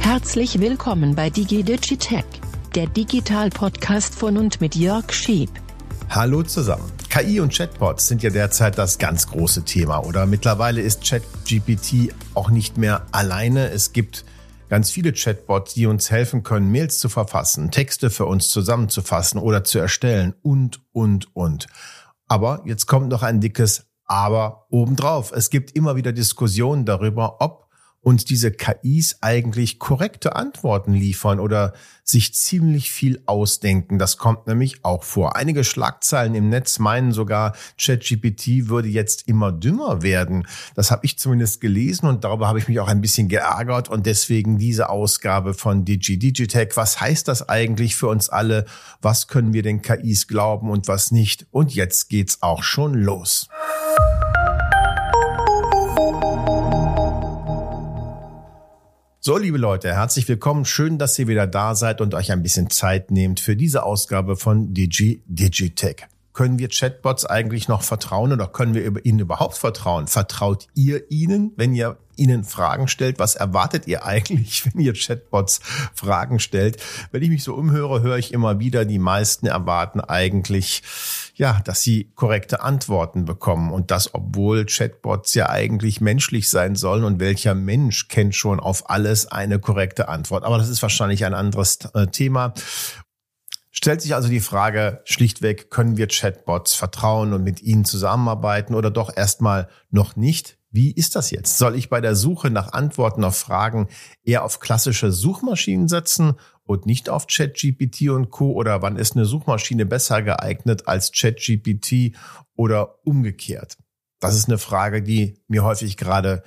Herzlich willkommen bei DigiDigitech, der Digital-Podcast von und mit Jörg Schieb. Hallo zusammen. KI und Chatbots sind ja derzeit das ganz große Thema, oder? Mittlerweile ist ChatGPT auch nicht mehr alleine. Es gibt ganz viele Chatbots, die uns helfen können, Mails zu verfassen, Texte für uns zusammenzufassen oder zu erstellen und, und, und. Aber jetzt kommt noch ein dickes Aber obendrauf. Es gibt immer wieder Diskussionen darüber, ob uns diese KIs eigentlich korrekte Antworten liefern oder sich ziemlich viel ausdenken. Das kommt nämlich auch vor. Einige Schlagzeilen im Netz meinen sogar, ChatGPT würde jetzt immer dümmer werden. Das habe ich zumindest gelesen und darüber habe ich mich auch ein bisschen geärgert und deswegen diese Ausgabe von Digi Digitech. Was heißt das eigentlich für uns alle? Was können wir den KIs glauben und was nicht? Und jetzt geht's auch schon los. So, liebe Leute, herzlich willkommen. Schön, dass ihr wieder da seid und euch ein bisschen Zeit nehmt für diese Ausgabe von Digi Digitech. Können wir Chatbots eigentlich noch vertrauen oder können wir ihnen überhaupt vertrauen? Vertraut ihr ihnen, wenn ihr ihnen Fragen stellt? Was erwartet ihr eigentlich, wenn ihr Chatbots Fragen stellt? Wenn ich mich so umhöre, höre ich immer wieder, die meisten erwarten eigentlich, ja, dass sie korrekte Antworten bekommen und das, obwohl Chatbots ja eigentlich menschlich sein sollen und welcher Mensch kennt schon auf alles eine korrekte Antwort. Aber das ist wahrscheinlich ein anderes äh, Thema. Stellt sich also die Frage schlichtweg, können wir Chatbots vertrauen und mit ihnen zusammenarbeiten oder doch erstmal noch nicht? Wie ist das jetzt? Soll ich bei der Suche nach Antworten auf Fragen eher auf klassische Suchmaschinen setzen und nicht auf ChatGPT und Co. Oder wann ist eine Suchmaschine besser geeignet als ChatGPT oder umgekehrt? Das ist eine Frage, die mir häufig gerade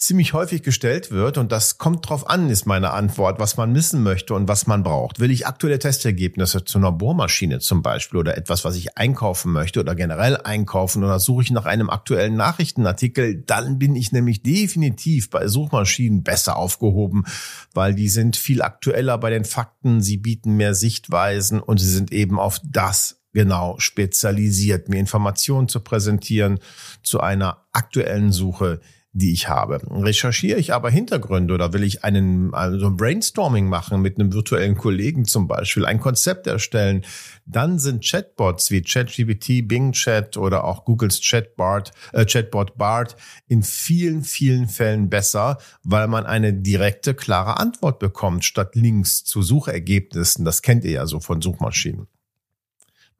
ziemlich häufig gestellt wird und das kommt drauf an, ist meine Antwort, was man wissen möchte und was man braucht. Will ich aktuelle Testergebnisse zu einer Bohrmaschine zum Beispiel oder etwas, was ich einkaufen möchte oder generell einkaufen oder suche ich nach einem aktuellen Nachrichtenartikel, dann bin ich nämlich definitiv bei Suchmaschinen besser aufgehoben, weil die sind viel aktueller bei den Fakten, sie bieten mehr Sichtweisen und sie sind eben auf das genau spezialisiert, mir Informationen zu präsentieren zu einer aktuellen Suche, die ich habe. Recherchiere ich aber Hintergründe oder will ich einen, also ein Brainstorming machen mit einem virtuellen Kollegen zum Beispiel, ein Konzept erstellen, dann sind Chatbots wie ChatGPT, Bing Chat oder auch Googles Chatbot, äh, Chatbot Bart in vielen, vielen Fällen besser, weil man eine direkte, klare Antwort bekommt, statt Links zu Suchergebnissen. Das kennt ihr ja so von Suchmaschinen.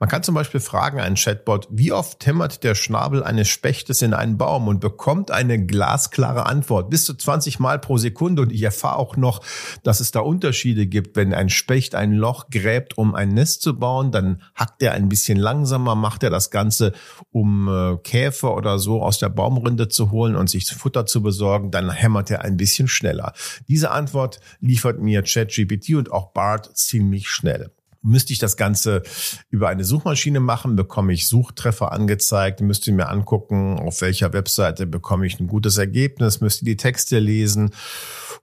Man kann zum Beispiel fragen einen Chatbot, wie oft hämmert der Schnabel eines Spechtes in einen Baum und bekommt eine glasklare Antwort. Bis zu 20 Mal pro Sekunde. Und ich erfahre auch noch, dass es da Unterschiede gibt. Wenn ein Specht ein Loch gräbt, um ein Nest zu bauen, dann hackt er ein bisschen langsamer, macht er das Ganze, um äh, Käfer oder so aus der Baumrinde zu holen und sich Futter zu besorgen, dann hämmert er ein bisschen schneller. Diese Antwort liefert mir ChatGPT und auch BART ziemlich schnell. Müsste ich das Ganze über eine Suchmaschine machen, bekomme ich Suchtreffer angezeigt, müsste mir angucken, auf welcher Webseite bekomme ich ein gutes Ergebnis, müsste die Texte lesen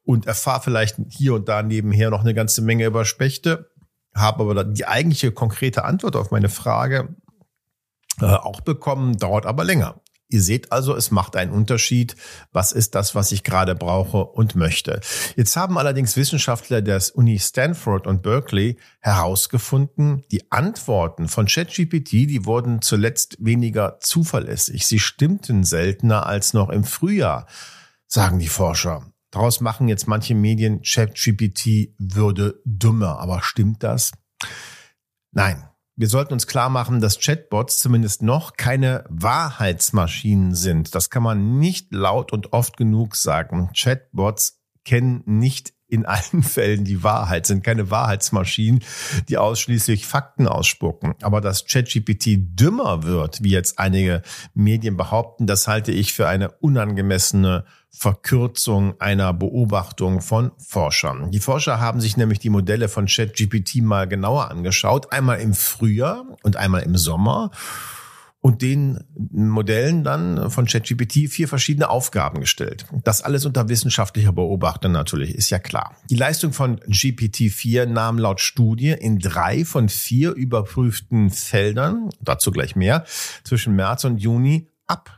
und erfahre vielleicht hier und da nebenher noch eine ganze Menge über Spechte, habe aber die eigentliche konkrete Antwort auf meine Frage äh, auch bekommen, dauert aber länger. Ihr seht also, es macht einen Unterschied. Was ist das, was ich gerade brauche und möchte? Jetzt haben allerdings Wissenschaftler des Uni Stanford und Berkeley herausgefunden, die Antworten von ChatGPT, die wurden zuletzt weniger zuverlässig. Sie stimmten seltener als noch im Frühjahr, sagen die Forscher. Daraus machen jetzt manche Medien, ChatGPT würde dümmer. Aber stimmt das? Nein, wir sollten uns klar machen, dass Chatbots zumindest noch keine Wahrheitsmaschinen sind. Das kann man nicht laut und oft genug sagen. Chatbots kennen nicht in allen Fällen die Wahrheit, sind keine Wahrheitsmaschinen, die ausschließlich Fakten ausspucken. Aber dass ChatGPT dümmer wird, wie jetzt einige Medien behaupten, das halte ich für eine unangemessene Verkürzung einer Beobachtung von Forschern. Die Forscher haben sich nämlich die Modelle von ChatGPT mal genauer angeschaut, einmal im Frühjahr und einmal im Sommer und den Modellen dann von ChatGPT vier verschiedene Aufgaben gestellt. Das alles unter wissenschaftlicher Beobachtung natürlich, ist ja klar. Die Leistung von GPT-4 nahm laut Studie in drei von vier überprüften Feldern, dazu gleich mehr, zwischen März und Juni ab.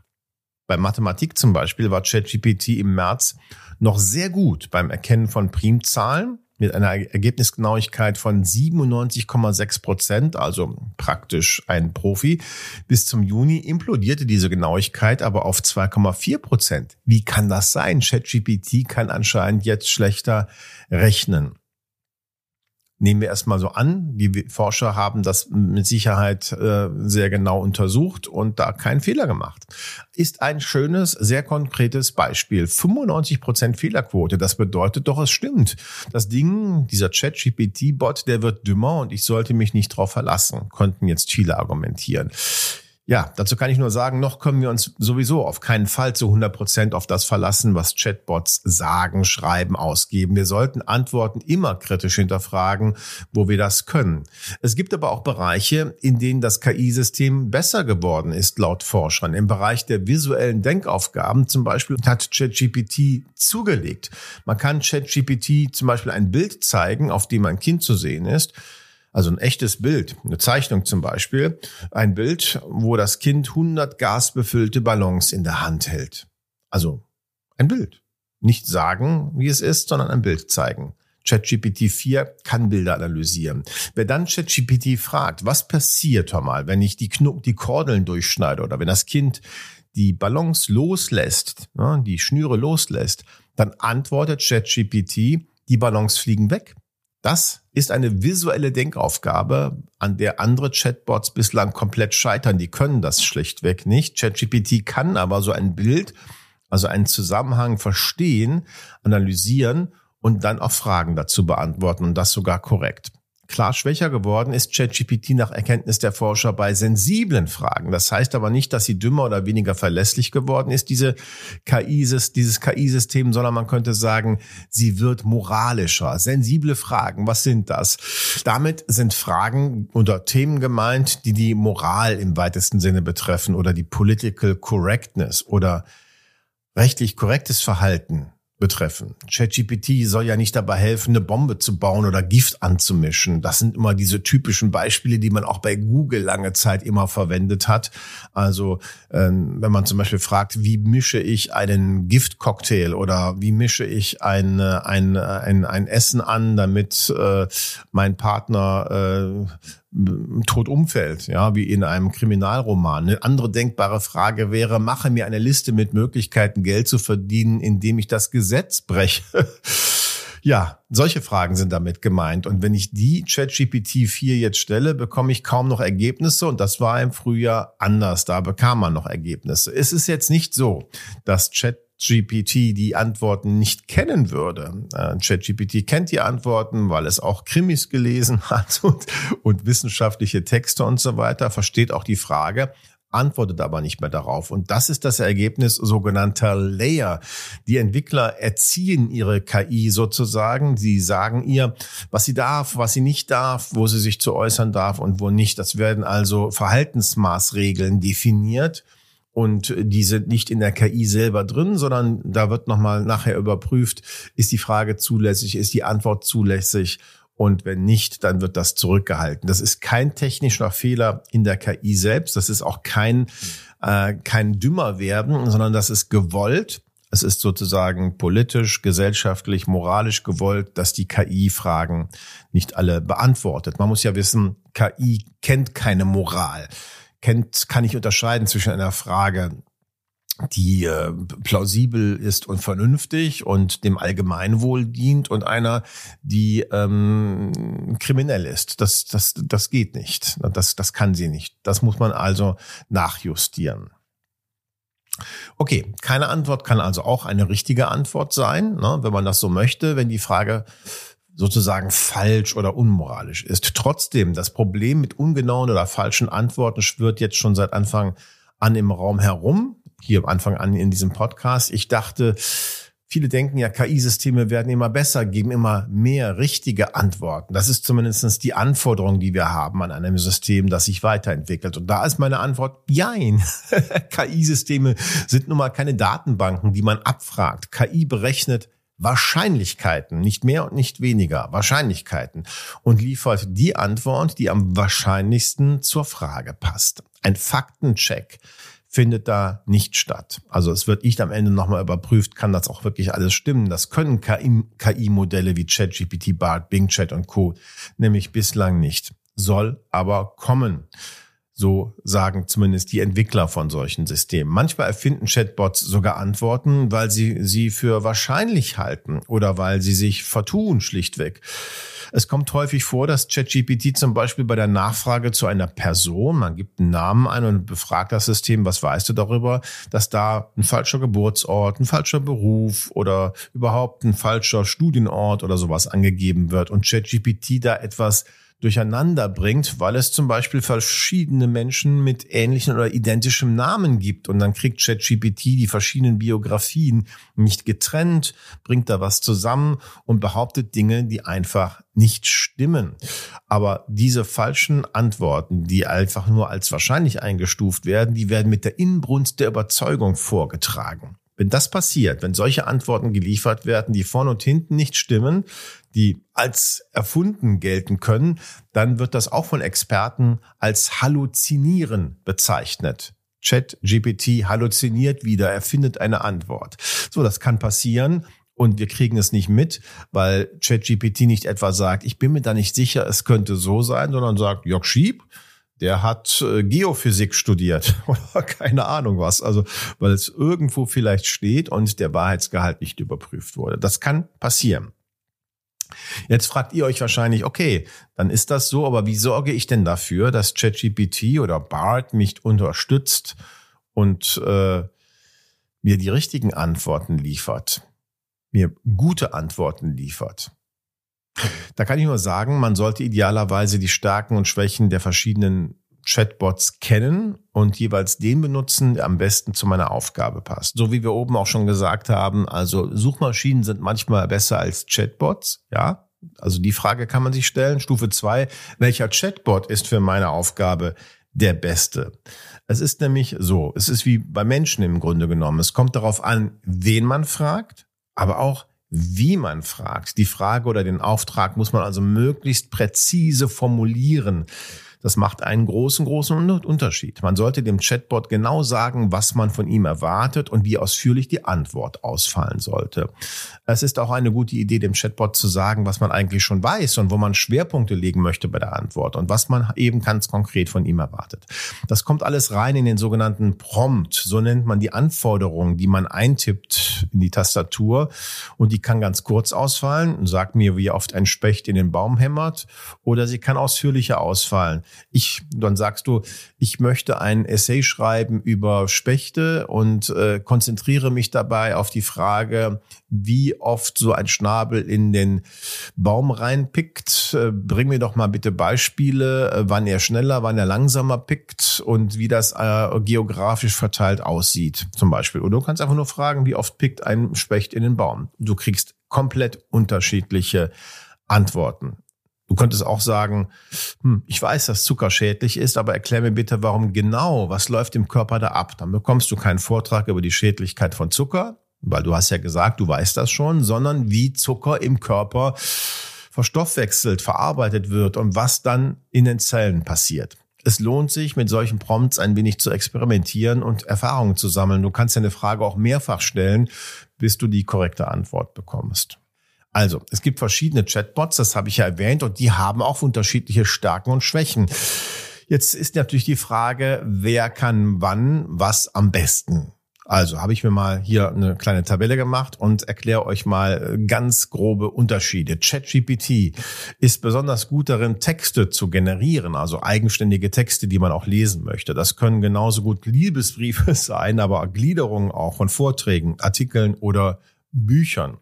Bei Mathematik zum Beispiel war ChatGPT im März noch sehr gut beim Erkennen von Primzahlen mit einer Ergebnisgenauigkeit von 97,6 Prozent, also praktisch ein Profi. Bis zum Juni implodierte diese Genauigkeit aber auf 2,4 Prozent. Wie kann das sein? ChatGPT kann anscheinend jetzt schlechter rechnen nehmen wir erstmal so an. Die Forscher haben das mit Sicherheit äh, sehr genau untersucht und da keinen Fehler gemacht. Ist ein schönes, sehr konkretes Beispiel. 95 Prozent Fehlerquote. Das bedeutet doch, es stimmt. Das Ding, dieser Chat-GPT-Bot, der wird dümmer und ich sollte mich nicht drauf verlassen, konnten jetzt viele argumentieren. Ja, dazu kann ich nur sagen, noch können wir uns sowieso auf keinen Fall zu 100 Prozent auf das verlassen, was Chatbots sagen, schreiben, ausgeben. Wir sollten Antworten immer kritisch hinterfragen, wo wir das können. Es gibt aber auch Bereiche, in denen das KI-System besser geworden ist, laut Forschern. Im Bereich der visuellen Denkaufgaben zum Beispiel hat ChatGPT zugelegt. Man kann ChatGPT zum Beispiel ein Bild zeigen, auf dem ein Kind zu sehen ist also ein echtes Bild, eine Zeichnung zum Beispiel, ein Bild, wo das Kind 100 gasbefüllte Ballons in der Hand hält. Also ein Bild. Nicht sagen, wie es ist, sondern ein Bild zeigen. ChatGPT 4 kann Bilder analysieren. Wer dann ChatGPT fragt, was passiert, mal, wenn ich die, Knupp, die Kordeln durchschneide oder wenn das Kind die Ballons loslässt, ne, die Schnüre loslässt, dann antwortet ChatGPT, die Ballons fliegen weg. Das ist eine visuelle Denkaufgabe, an der andere Chatbots bislang komplett scheitern. Die können das schlichtweg nicht. ChatGPT kann aber so ein Bild, also einen Zusammenhang verstehen, analysieren und dann auch Fragen dazu beantworten und das sogar korrekt. Klar schwächer geworden ist ChatGPT nach Erkenntnis der Forscher bei sensiblen Fragen. Das heißt aber nicht, dass sie dümmer oder weniger verlässlich geworden ist, diese KI, dieses KI-System, sondern man könnte sagen, sie wird moralischer. Sensible Fragen, was sind das? Damit sind Fragen oder Themen gemeint, die die Moral im weitesten Sinne betreffen oder die Political Correctness oder rechtlich korrektes Verhalten betreffen. ChatGPT soll ja nicht dabei helfen, eine Bombe zu bauen oder Gift anzumischen. Das sind immer diese typischen Beispiele, die man auch bei Google lange Zeit immer verwendet hat. Also ähm, wenn man zum Beispiel fragt, wie mische ich einen Giftcocktail oder wie mische ich ein, ein, ein, ein Essen an, damit äh, mein Partner äh, tot umfällt, ja, wie in einem Kriminalroman. Eine andere denkbare Frage wäre, mache mir eine Liste mit Möglichkeiten, Geld zu verdienen, indem ich das Gesetz breche. ja, solche Fragen sind damit gemeint. Und wenn ich die ChatGPT 4 jetzt stelle, bekomme ich kaum noch Ergebnisse. Und das war im Frühjahr anders. Da bekam man noch Ergebnisse. Es ist jetzt nicht so, dass Chat ChatGPT die Antworten nicht kennen würde. Äh, ChatGPT kennt die Antworten, weil es auch Krimis gelesen hat und, und wissenschaftliche Texte und so weiter, versteht auch die Frage, antwortet aber nicht mehr darauf. Und das ist das Ergebnis sogenannter Layer. Die Entwickler erziehen ihre KI sozusagen. Sie sagen ihr, was sie darf, was sie nicht darf, wo sie sich zu äußern darf und wo nicht. Das werden also Verhaltensmaßregeln definiert und die sind nicht in der KI selber drin, sondern da wird nochmal nachher überprüft, ist die Frage zulässig, ist die Antwort zulässig und wenn nicht, dann wird das zurückgehalten. Das ist kein technischer Fehler in der KI selbst, das ist auch kein, äh, kein dümmer werden, sondern das ist gewollt. Es ist sozusagen politisch, gesellschaftlich, moralisch gewollt, dass die KI-Fragen nicht alle beantwortet. Man muss ja wissen, KI kennt keine Moral kennt, kann ich unterscheiden zwischen einer Frage, die äh, plausibel ist und vernünftig und dem Allgemeinwohl dient und einer, die ähm, kriminell ist. Das, das, das geht nicht. Das, das kann sie nicht. Das muss man also nachjustieren. Okay, keine Antwort kann also auch eine richtige Antwort sein, ne, wenn man das so möchte, wenn die Frage sozusagen falsch oder unmoralisch ist. Trotzdem, das Problem mit ungenauen oder falschen Antworten schwirrt jetzt schon seit Anfang an im Raum herum. Hier am Anfang an in diesem Podcast. Ich dachte, Viele denken ja, KI-Systeme werden immer besser, geben immer mehr richtige Antworten. Das ist zumindest die Anforderung, die wir haben an einem System, das sich weiterentwickelt. Und da ist meine Antwort, jein. KI-Systeme sind nun mal keine Datenbanken, die man abfragt. KI berechnet Wahrscheinlichkeiten, nicht mehr und nicht weniger, Wahrscheinlichkeiten und liefert die Antwort, die am wahrscheinlichsten zur Frage passt. Ein Faktencheck findet da nicht statt. Also es wird nicht am Ende nochmal überprüft, kann das auch wirklich alles stimmen. Das können KI-Modelle wie ChatGPT, BART, Bing Chat und Co. nämlich bislang nicht. Soll aber kommen. So sagen zumindest die Entwickler von solchen Systemen. Manchmal erfinden Chatbots sogar Antworten, weil sie sie für wahrscheinlich halten oder weil sie sich vertun schlichtweg. Es kommt häufig vor, dass ChatGPT zum Beispiel bei der Nachfrage zu einer Person, man gibt einen Namen ein und befragt das System, was weißt du darüber, dass da ein falscher Geburtsort, ein falscher Beruf oder überhaupt ein falscher Studienort oder sowas angegeben wird und ChatGPT da etwas durcheinander bringt, weil es zum Beispiel verschiedene Menschen mit ähnlichen oder identischem Namen gibt. Und dann kriegt ChatGPT die verschiedenen Biografien nicht getrennt, bringt da was zusammen und behauptet Dinge, die einfach nicht stimmen. Aber diese falschen Antworten, die einfach nur als wahrscheinlich eingestuft werden, die werden mit der Inbrunst der Überzeugung vorgetragen. Wenn das passiert, wenn solche Antworten geliefert werden, die vorne und hinten nicht stimmen, die als erfunden gelten können, dann wird das auch von Experten als Halluzinieren bezeichnet. Chat GPT halluziniert wieder, er findet eine Antwort. So, das kann passieren und wir kriegen es nicht mit, weil ChatGPT nicht etwa sagt, ich bin mir da nicht sicher, es könnte so sein, sondern sagt, Jörg Schieb, der hat äh, Geophysik studiert oder keine Ahnung was. Also, weil es irgendwo vielleicht steht und der Wahrheitsgehalt nicht überprüft wurde. Das kann passieren. Jetzt fragt ihr euch wahrscheinlich, okay, dann ist das so, aber wie sorge ich denn dafür, dass ChatGPT oder BART mich unterstützt und äh, mir die richtigen Antworten liefert, mir gute Antworten liefert? Da kann ich nur sagen, man sollte idealerweise die Stärken und Schwächen der verschiedenen Chatbots kennen und jeweils den benutzen, der am besten zu meiner Aufgabe passt. So wie wir oben auch schon gesagt haben, also Suchmaschinen sind manchmal besser als Chatbots, ja. Also die Frage kann man sich stellen. Stufe zwei: welcher Chatbot ist für meine Aufgabe der beste? Es ist nämlich so, es ist wie bei Menschen im Grunde genommen. Es kommt darauf an, wen man fragt, aber auch wie man fragt. Die Frage oder den Auftrag muss man also möglichst präzise formulieren. Das macht einen großen, großen Unterschied. Man sollte dem Chatbot genau sagen, was man von ihm erwartet und wie ausführlich die Antwort ausfallen sollte. Es ist auch eine gute Idee, dem Chatbot zu sagen, was man eigentlich schon weiß und wo man Schwerpunkte legen möchte bei der Antwort und was man eben ganz konkret von ihm erwartet. Das kommt alles rein in den sogenannten Prompt. So nennt man die Anforderungen, die man eintippt in die Tastatur und die kann ganz kurz ausfallen. Sag mir, wie oft ein Specht in den Baum hämmert oder sie kann ausführlicher ausfallen. Ich, dann sagst du, ich möchte ein Essay schreiben über Spechte und äh, konzentriere mich dabei auf die Frage, wie oft so ein Schnabel in den Baum reinpickt. Äh, bring mir doch mal bitte Beispiele, äh, wann er schneller, wann er langsamer pickt und wie das äh, geografisch verteilt aussieht, zum Beispiel. Oder du kannst einfach nur fragen, wie oft pickt ein Specht in den Baum. Du kriegst komplett unterschiedliche Antworten. Du könntest auch sagen, hm, ich weiß, dass Zucker schädlich ist, aber erklär mir bitte, warum genau, was läuft im Körper da ab? Dann bekommst du keinen Vortrag über die Schädlichkeit von Zucker, weil du hast ja gesagt, du weißt das schon, sondern wie Zucker im Körper verstoffwechselt, verarbeitet wird und was dann in den Zellen passiert. Es lohnt sich, mit solchen Prompts ein wenig zu experimentieren und Erfahrungen zu sammeln. Du kannst deine Frage auch mehrfach stellen, bis du die korrekte Antwort bekommst. Also, es gibt verschiedene Chatbots, das habe ich ja erwähnt, und die haben auch unterschiedliche Stärken und Schwächen. Jetzt ist natürlich die Frage, wer kann wann was am besten? Also habe ich mir mal hier eine kleine Tabelle gemacht und erkläre euch mal ganz grobe Unterschiede. ChatGPT ist besonders gut darin, Texte zu generieren, also eigenständige Texte, die man auch lesen möchte. Das können genauso gut Liebesbriefe sein, aber Gliederungen auch von Vorträgen, Artikeln oder Büchern.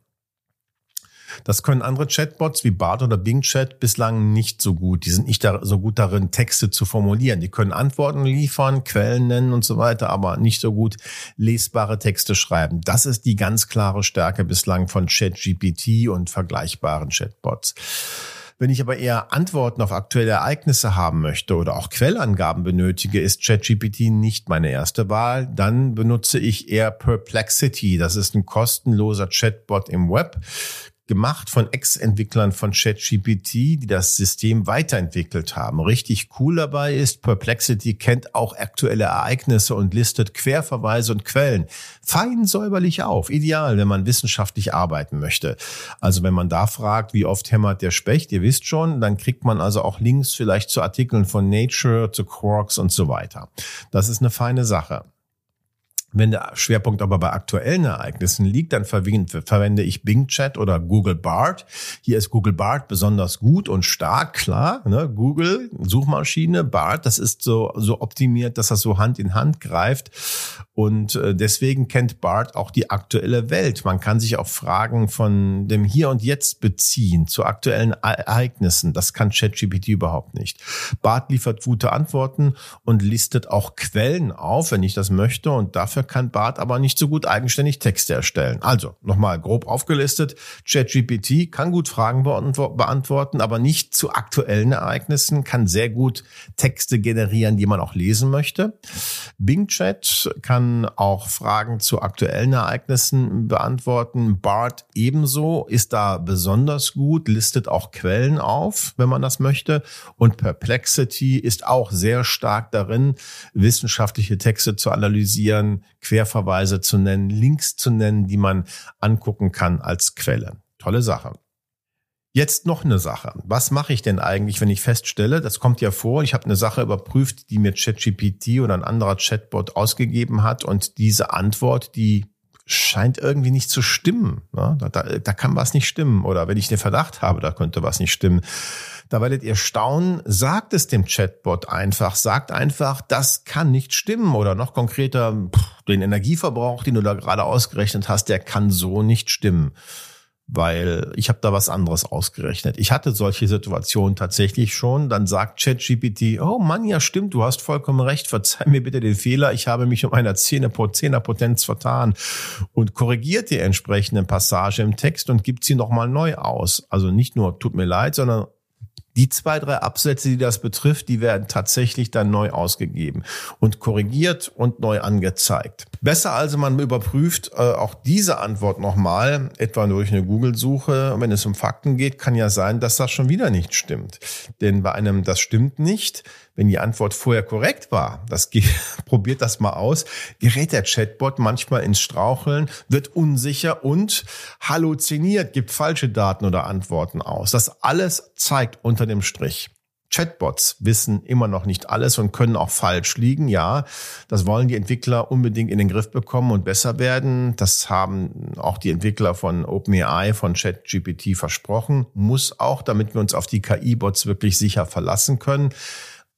Das können andere Chatbots wie Bart oder Bing Chat bislang nicht so gut. Die sind nicht da, so gut darin, Texte zu formulieren. Die können Antworten liefern, Quellen nennen und so weiter, aber nicht so gut lesbare Texte schreiben. Das ist die ganz klare Stärke bislang von ChatGPT und vergleichbaren Chatbots. Wenn ich aber eher Antworten auf aktuelle Ereignisse haben möchte oder auch Quellangaben benötige, ist ChatGPT nicht meine erste Wahl. Dann benutze ich eher Perplexity. Das ist ein kostenloser Chatbot im Web gemacht von Ex-Entwicklern von ChatGPT, die das System weiterentwickelt haben. Richtig cool dabei ist, Perplexity kennt auch aktuelle Ereignisse und listet Querverweise und Quellen fein säuberlich auf. Ideal, wenn man wissenschaftlich arbeiten möchte. Also wenn man da fragt, wie oft hämmert der Specht, ihr wisst schon, dann kriegt man also auch Links vielleicht zu Artikeln von Nature, zu Quarks und so weiter. Das ist eine feine Sache. Wenn der Schwerpunkt aber bei aktuellen Ereignissen liegt, dann verwende ich Bing Chat oder Google Bart. Hier ist Google Bart besonders gut und stark, klar. Ne? Google, Suchmaschine, Bart, das ist so, so optimiert, dass das so Hand in Hand greift. Und äh, deswegen kennt Bart auch die aktuelle Welt. Man kann sich auf Fragen von dem Hier und Jetzt beziehen, zu aktuellen Ereignissen. Das kann ChatGPT überhaupt nicht. Bart liefert gute Antworten und listet auch Quellen auf, wenn ich das möchte. Und dafür kann Bart aber nicht so gut eigenständig Texte erstellen. Also nochmal grob aufgelistet. ChatGPT kann gut Fragen beantworten, aber nicht zu aktuellen Ereignissen, kann sehr gut Texte generieren, die man auch lesen möchte. Bing Chat kann auch Fragen zu aktuellen Ereignissen beantworten. Bart ebenso ist da besonders gut, listet auch Quellen auf, wenn man das möchte. Und Perplexity ist auch sehr stark darin, wissenschaftliche Texte zu analysieren, Querverweise zu nennen, Links zu nennen, die man angucken kann als Quelle. Tolle Sache. Jetzt noch eine Sache. Was mache ich denn eigentlich, wenn ich feststelle, das kommt ja vor, ich habe eine Sache überprüft, die mir ChatGPT oder ein anderer Chatbot ausgegeben hat und diese Antwort, die scheint irgendwie nicht zu stimmen. Da, da, da kann was nicht stimmen. Oder wenn ich den Verdacht habe, da könnte was nicht stimmen. Da werdet ihr staunen, sagt es dem Chatbot einfach, sagt einfach, das kann nicht stimmen. Oder noch konkreter, den Energieverbrauch, den du da gerade ausgerechnet hast, der kann so nicht stimmen weil ich habe da was anderes ausgerechnet. Ich hatte solche Situationen tatsächlich schon. Dann sagt ChatGPT, oh Mann, ja stimmt, du hast vollkommen recht, verzeih mir bitte den Fehler, ich habe mich um einer Zehnerpotenz vertan und korrigiert die entsprechende Passage im Text und gibt sie nochmal neu aus. Also nicht nur tut mir leid, sondern die zwei, drei Absätze, die das betrifft, die werden tatsächlich dann neu ausgegeben und korrigiert und neu angezeigt. Besser also man überprüft äh, auch diese Antwort nochmal, etwa durch eine Google-Suche. Wenn es um Fakten geht, kann ja sein, dass das schon wieder nicht stimmt. Denn bei einem das stimmt nicht, wenn die Antwort vorher korrekt war, das probiert das mal aus, gerät der Chatbot manchmal ins Straucheln, wird unsicher und halluziniert, gibt falsche Daten oder Antworten aus. Das alles zeigt unter dem Strich. Chatbots wissen immer noch nicht alles und können auch falsch liegen. Ja, das wollen die Entwickler unbedingt in den Griff bekommen und besser werden. Das haben auch die Entwickler von OpenAI, von ChatGPT versprochen. Muss auch, damit wir uns auf die KI-Bots wirklich sicher verlassen können.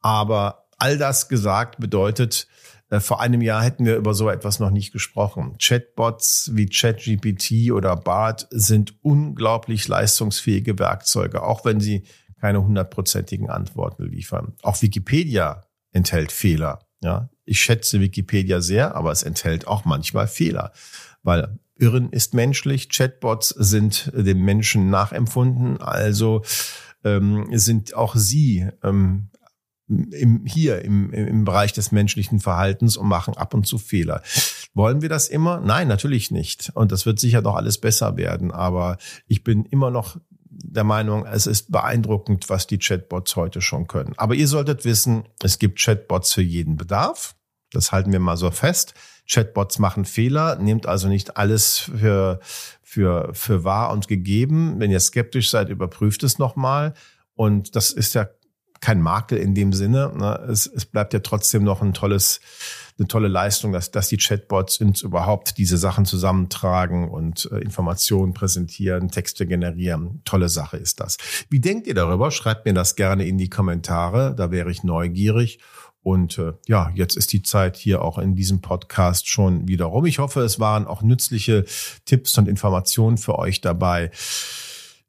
Aber all das gesagt bedeutet, äh, vor einem Jahr hätten wir über so etwas noch nicht gesprochen. Chatbots wie ChatGPT oder BART sind unglaublich leistungsfähige Werkzeuge, auch wenn sie keine hundertprozentigen Antworten liefern. Auch Wikipedia enthält Fehler. Ja, ich schätze Wikipedia sehr, aber es enthält auch manchmal Fehler, weil Irren ist menschlich. Chatbots sind dem Menschen nachempfunden, also ähm, sind auch sie ähm, im, hier im, im Bereich des menschlichen Verhaltens und machen ab und zu Fehler. Wollen wir das immer? Nein, natürlich nicht. Und das wird sicher noch alles besser werden. Aber ich bin immer noch der Meinung, es ist beeindruckend, was die Chatbots heute schon können. Aber ihr solltet wissen, es gibt Chatbots für jeden Bedarf. Das halten wir mal so fest. Chatbots machen Fehler, nehmt also nicht alles für, für, für wahr und gegeben. Wenn ihr skeptisch seid, überprüft es nochmal. Und das ist ja kein Makel in dem Sinne. Ne? Es, es bleibt ja trotzdem noch ein tolles, eine tolle Leistung, dass, dass die Chatbots uns überhaupt diese Sachen zusammentragen und äh, Informationen präsentieren, Texte generieren. Tolle Sache ist das. Wie denkt ihr darüber? Schreibt mir das gerne in die Kommentare. Da wäre ich neugierig. Und äh, ja, jetzt ist die Zeit hier auch in diesem Podcast schon wieder rum. Ich hoffe, es waren auch nützliche Tipps und Informationen für euch dabei.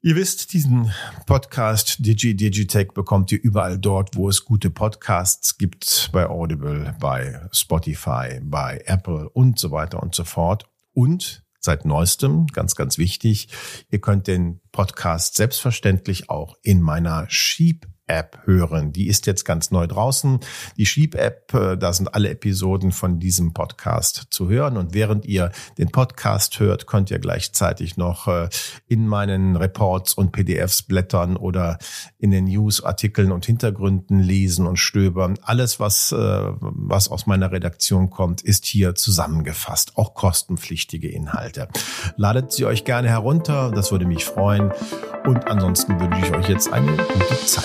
Ihr wisst, diesen Podcast Digi Digitech bekommt ihr überall dort, wo es gute Podcasts gibt, bei Audible, bei Spotify, bei Apple und so weiter und so fort. Und seit neuestem, ganz, ganz wichtig, ihr könnt den Podcast selbstverständlich auch in meiner Sheep App hören. Die ist jetzt ganz neu draußen. Die Sheep-App, äh, da sind alle Episoden von diesem Podcast zu hören. Und während ihr den Podcast hört, könnt ihr gleichzeitig noch äh, in meinen Reports und PDFs blättern oder in den News-Artikeln und Hintergründen lesen und stöbern. Alles, was, äh, was aus meiner Redaktion kommt, ist hier zusammengefasst. Auch kostenpflichtige Inhalte. Ladet sie euch gerne herunter. Das würde mich freuen. Und ansonsten wünsche ich euch jetzt eine gute Zeit.